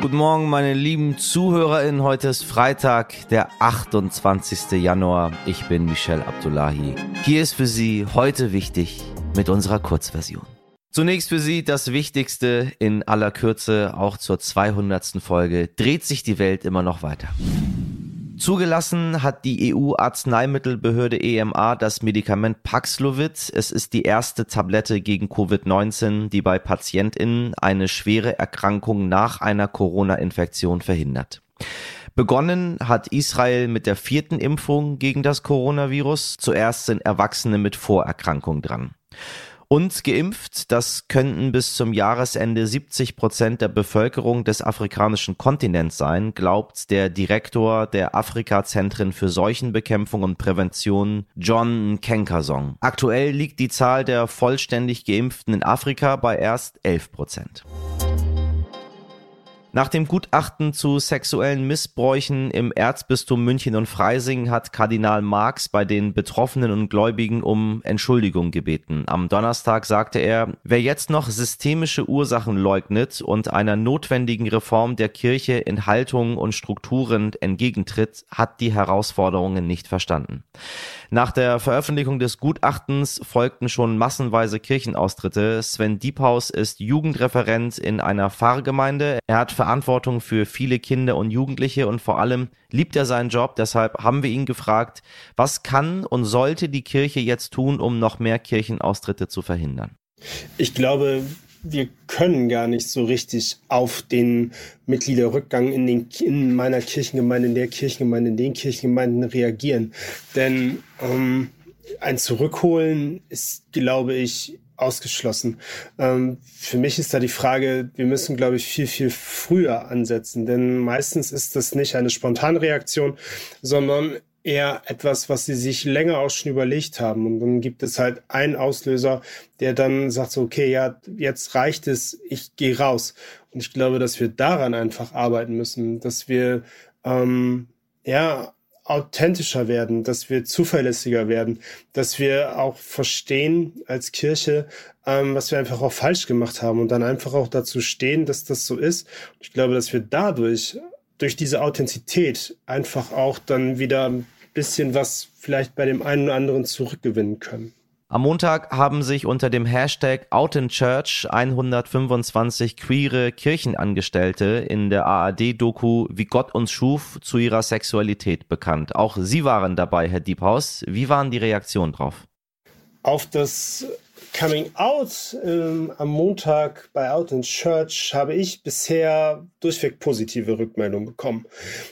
Guten Morgen, meine lieben ZuhörerInnen. Heute ist Freitag, der 28. Januar. Ich bin Michel Abdullahi. Hier ist für Sie heute wichtig mit unserer Kurzversion. Zunächst für Sie das Wichtigste in aller Kürze, auch zur 200. Folge. Dreht sich die Welt immer noch weiter? Zugelassen hat die EU-Arzneimittelbehörde EMA das Medikament Paxlovid. Es ist die erste Tablette gegen Covid-19, die bei PatientInnen eine schwere Erkrankung nach einer Corona-Infektion verhindert. Begonnen hat Israel mit der vierten Impfung gegen das Coronavirus. Zuerst sind Erwachsene mit Vorerkrankung dran. Und geimpft, das könnten bis zum Jahresende 70 Prozent der Bevölkerung des afrikanischen Kontinents sein, glaubt der Direktor der Afrika-Zentren für Seuchenbekämpfung und Prävention, John Kenkasong. Aktuell liegt die Zahl der vollständig Geimpften in Afrika bei erst 11 Prozent. Nach dem Gutachten zu sexuellen Missbräuchen im Erzbistum München und Freising hat Kardinal Marx bei den Betroffenen und Gläubigen um Entschuldigung gebeten. Am Donnerstag sagte er, wer jetzt noch systemische Ursachen leugnet und einer notwendigen Reform der Kirche in Haltung und Strukturen entgegentritt, hat die Herausforderungen nicht verstanden. Nach der Veröffentlichung des Gutachtens folgten schon massenweise Kirchenaustritte. Sven Diephaus ist Jugendreferent in einer Pfarrgemeinde. Er hat Verantwortung für viele Kinder und Jugendliche und vor allem liebt er seinen Job. Deshalb haben wir ihn gefragt, was kann und sollte die Kirche jetzt tun, um noch mehr Kirchenaustritte zu verhindern? Ich glaube, wir können gar nicht so richtig auf den Mitgliederrückgang in, den, in meiner Kirchengemeinde, in der Kirchengemeinde, in den Kirchengemeinden reagieren. Denn ähm, ein Zurückholen ist, glaube ich, ausgeschlossen. Ähm, für mich ist da die Frage, wir müssen, glaube ich, viel, viel früher ansetzen. Denn meistens ist das nicht eine spontane Reaktion, sondern eher etwas, was sie sich länger auch schon überlegt haben. Und dann gibt es halt einen Auslöser, der dann sagt so, okay, ja, jetzt reicht es, ich gehe raus. Und ich glaube, dass wir daran einfach arbeiten müssen, dass wir ähm, ja authentischer werden, dass wir zuverlässiger werden, dass wir auch verstehen als Kirche, ähm, was wir einfach auch falsch gemacht haben und dann einfach auch dazu stehen, dass das so ist. Und ich glaube, dass wir dadurch durch diese Authentizität einfach auch dann wieder ein bisschen was vielleicht bei dem einen oder anderen zurückgewinnen können. Am Montag haben sich unter dem Hashtag Out in Church 125 queere Kirchenangestellte in der ARD-Doku Wie Gott uns schuf zu ihrer Sexualität bekannt. Auch Sie waren dabei, Herr Diephaus. Wie waren die Reaktionen drauf? Auf das Coming Out ähm, am Montag bei Out in Church habe ich bisher durchweg positive Rückmeldungen bekommen.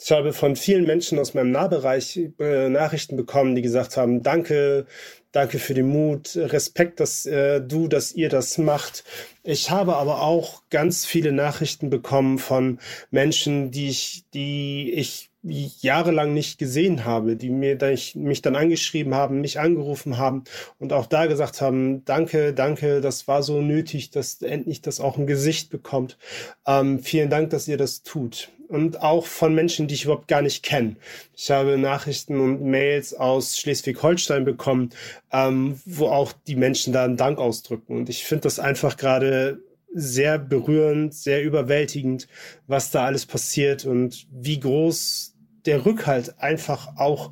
Ich habe von vielen Menschen aus meinem Nahbereich äh, Nachrichten bekommen, die gesagt haben, danke, danke für den Mut, Respekt, dass äh, du, dass ihr das macht. Ich habe aber auch ganz viele Nachrichten bekommen von Menschen, die ich, die ich jahrelang nicht gesehen habe, die mir da ich, mich dann angeschrieben haben, mich angerufen haben und auch da gesagt haben, danke, danke, das war so nötig, dass endlich das auch ein Gesicht bekommt. Ähm, vielen Dank, dass ihr das tut. Und auch von Menschen, die ich überhaupt gar nicht kenne. Ich habe Nachrichten und Mails aus Schleswig-Holstein bekommen, ähm, wo auch die Menschen da einen Dank ausdrücken. Und ich finde das einfach gerade sehr berührend, sehr überwältigend, was da alles passiert und wie groß der Rückhalt einfach auch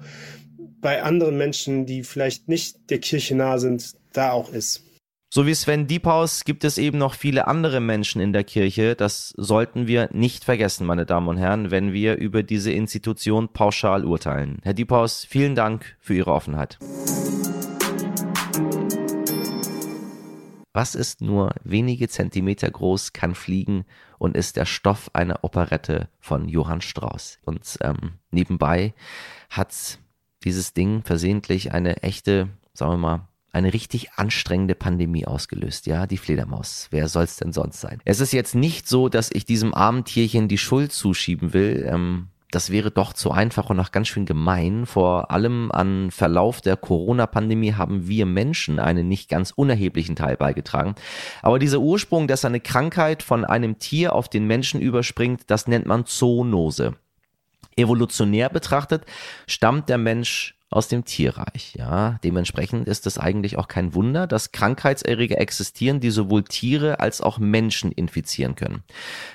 bei anderen Menschen, die vielleicht nicht der Kirche nah sind, da auch ist. So wie Sven Diephaus gibt es eben noch viele andere Menschen in der Kirche. Das sollten wir nicht vergessen, meine Damen und Herren, wenn wir über diese Institution pauschal urteilen. Herr Diephaus, vielen Dank für Ihre Offenheit. Was ist nur wenige Zentimeter groß, kann fliegen und ist der Stoff einer Operette von Johann Strauss. Und ähm, nebenbei hat dieses Ding versehentlich eine echte, sagen wir mal, eine richtig anstrengende Pandemie ausgelöst, ja, die Fledermaus. Wer soll's denn sonst sein? Es ist jetzt nicht so, dass ich diesem armen Tierchen die Schuld zuschieben will. Ähm, das wäre doch zu einfach und auch ganz schön gemein. Vor allem an Verlauf der Corona-Pandemie haben wir Menschen einen nicht ganz unerheblichen Teil beigetragen. Aber dieser Ursprung, dass eine Krankheit von einem Tier auf den Menschen überspringt, das nennt man Zoonose. Evolutionär betrachtet stammt der Mensch aus dem Tierreich. Ja, dementsprechend ist es eigentlich auch kein Wunder, dass Krankheitserreger existieren, die sowohl Tiere als auch Menschen infizieren können.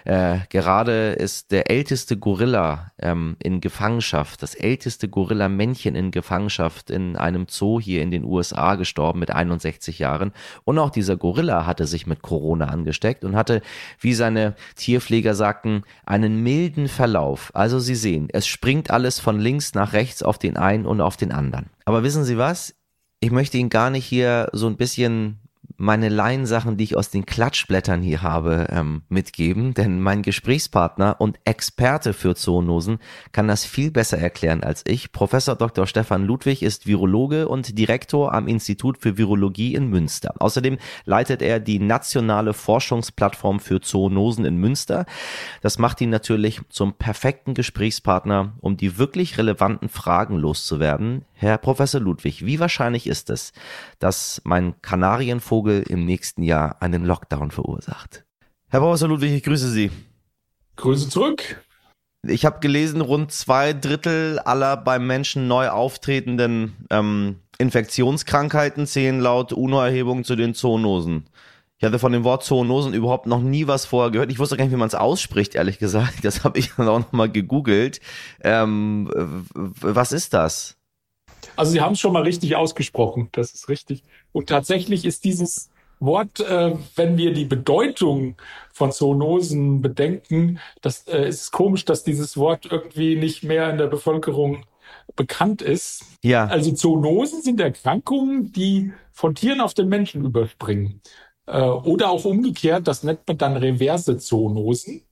Äh, gerade ist der älteste Gorilla ähm, in Gefangenschaft, das älteste Gorilla-Männchen in Gefangenschaft in einem Zoo hier in den USA gestorben mit 61 Jahren. Und auch dieser Gorilla hatte sich mit Corona angesteckt und hatte, wie seine Tierpfleger sagten, einen milden Verlauf. Also Sie sehen, es springt alles von links nach rechts auf den einen und auf den anderen. Aber wissen Sie was? Ich möchte Ihnen gar nicht hier so ein bisschen meine Laiensachen, die ich aus den Klatschblättern hier habe, ähm, mitgeben, denn mein Gesprächspartner und Experte für Zoonosen kann das viel besser erklären als ich. Professor Dr. Stefan Ludwig ist Virologe und Direktor am Institut für Virologie in Münster. Außerdem leitet er die nationale Forschungsplattform für Zoonosen in Münster. Das macht ihn natürlich zum perfekten Gesprächspartner, um die wirklich relevanten Fragen loszuwerden. Herr Professor Ludwig, wie wahrscheinlich ist es, dass mein Kanarienvogel im nächsten Jahr einen Lockdown verursacht? Herr Professor Ludwig, ich grüße Sie. Grüße zurück. Ich habe gelesen, rund zwei Drittel aller beim Menschen neu auftretenden ähm, Infektionskrankheiten zählen laut UNO-Erhebung zu den Zoonosen. Ich hatte von dem Wort Zoonosen überhaupt noch nie was vorher gehört. Ich wusste gar nicht, wie man es ausspricht, ehrlich gesagt. Das habe ich dann auch noch mal gegoogelt. Ähm, was ist das? Also Sie haben es schon mal richtig ausgesprochen, das ist richtig. Und tatsächlich ist dieses Wort, äh, wenn wir die Bedeutung von Zoonosen bedenken, das äh, ist komisch, dass dieses Wort irgendwie nicht mehr in der Bevölkerung bekannt ist. Ja. Also Zoonosen sind Erkrankungen, die von Tieren auf den Menschen überspringen. Äh, oder auch umgekehrt, das nennt man dann reverse Zoonosen,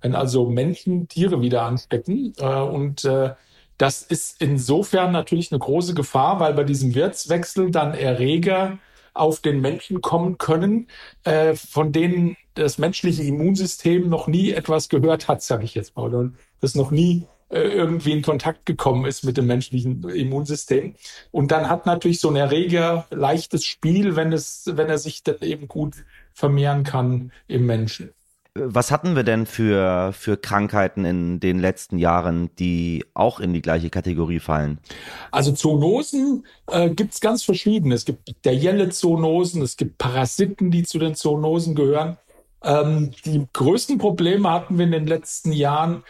wenn also Menschen Tiere wieder anstecken. Äh, und äh, das ist insofern natürlich eine große Gefahr, weil bei diesem Wirtswechsel dann Erreger auf den Menschen kommen können, äh, von denen das menschliche Immunsystem noch nie etwas gehört hat, sage ich jetzt mal, oder das noch nie äh, irgendwie in Kontakt gekommen ist mit dem menschlichen Immunsystem. Und dann hat natürlich so ein Erreger leichtes Spiel, wenn es, wenn er sich dann eben gut vermehren kann im Menschen. Was hatten wir denn für, für Krankheiten in den letzten Jahren, die auch in die gleiche Kategorie fallen? Also Zoonosen äh, gibt es ganz verschiedene. Es gibt bakterielle Zoonosen, es gibt Parasiten, die zu den Zoonosen gehören. Ähm, die größten Probleme hatten wir in den letzten Jahren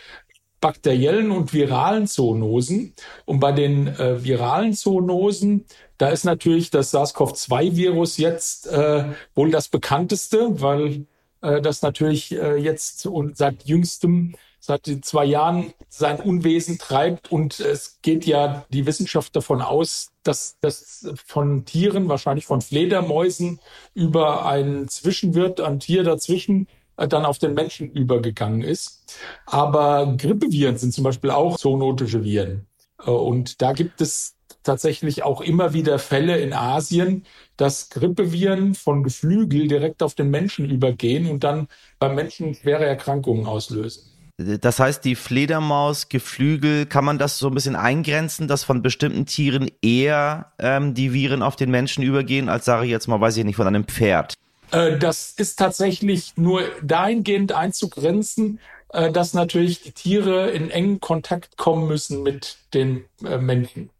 bakteriellen und viralen Zoonosen. Und bei den äh, viralen Zoonosen, da ist natürlich das SARS-CoV-2-Virus jetzt äh, wohl das bekannteste, weil äh, das natürlich äh, jetzt und seit jüngstem, seit zwei Jahren sein Unwesen treibt. Und es geht ja die Wissenschaft davon aus, dass das von Tieren, wahrscheinlich von Fledermäusen, über einen Zwischenwirt, ein Tier dazwischen, äh, dann auf den Menschen übergegangen ist. Aber Grippeviren sind zum Beispiel auch zoonotische Viren. Und da gibt es tatsächlich auch immer wieder Fälle in Asien, dass Grippeviren von Geflügel direkt auf den Menschen übergehen und dann beim Menschen schwere Erkrankungen auslösen. Das heißt, die Fledermaus, Geflügel, kann man das so ein bisschen eingrenzen, dass von bestimmten Tieren eher ähm, die Viren auf den Menschen übergehen, als sage ich jetzt mal, weiß ich nicht, von einem Pferd? Äh, das ist tatsächlich nur dahingehend einzugrenzen, äh, dass natürlich die Tiere in engen Kontakt kommen müssen mit den äh, Menschen.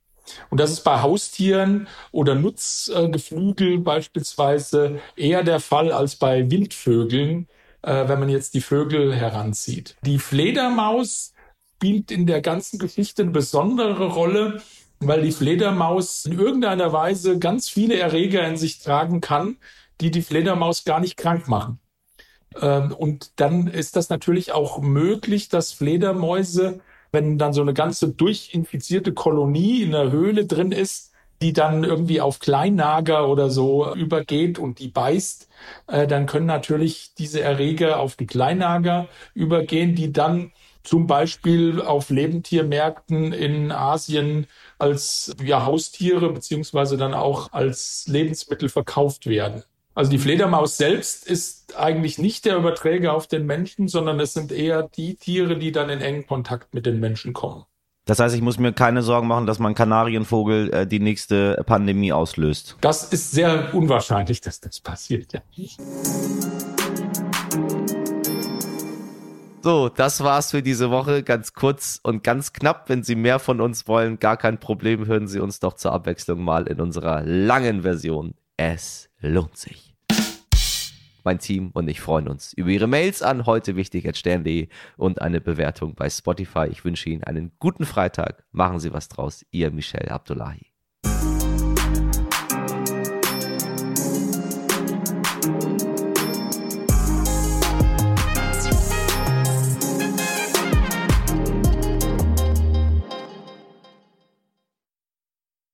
Und das ist bei Haustieren oder Nutzgeflügel beispielsweise eher der Fall als bei Wildvögeln, wenn man jetzt die Vögel heranzieht. Die Fledermaus spielt in der ganzen Geschichte eine besondere Rolle, weil die Fledermaus in irgendeiner Weise ganz viele Erreger in sich tragen kann, die die Fledermaus gar nicht krank machen. Ähm, und dann ist das natürlich auch möglich, dass Fledermäuse wenn dann so eine ganze durchinfizierte Kolonie in der Höhle drin ist, die dann irgendwie auf Kleinnager oder so übergeht und die beißt, äh, dann können natürlich diese Erreger auf die Kleinnager übergehen, die dann zum Beispiel auf Lebendtiermärkten in Asien als ja, Haustiere beziehungsweise dann auch als Lebensmittel verkauft werden. Also die Fledermaus selbst ist eigentlich nicht der Überträger auf den Menschen, sondern es sind eher die Tiere, die dann in engen Kontakt mit den Menschen kommen. Das heißt, ich muss mir keine Sorgen machen, dass mein Kanarienvogel äh, die nächste Pandemie auslöst. Das ist sehr unwahrscheinlich, dass das passiert, ja. So, das war's für diese Woche. Ganz kurz und ganz knapp. Wenn Sie mehr von uns wollen, gar kein Problem. Hören Sie uns doch zur Abwechslung mal in unserer langen Version. Es lohnt sich. Mein Team und ich freuen uns über Ihre Mails an heute wichtig at stern.de und eine Bewertung bei Spotify. Ich wünsche Ihnen einen guten Freitag. Machen Sie was draus. Ihr Michel Abdullahi.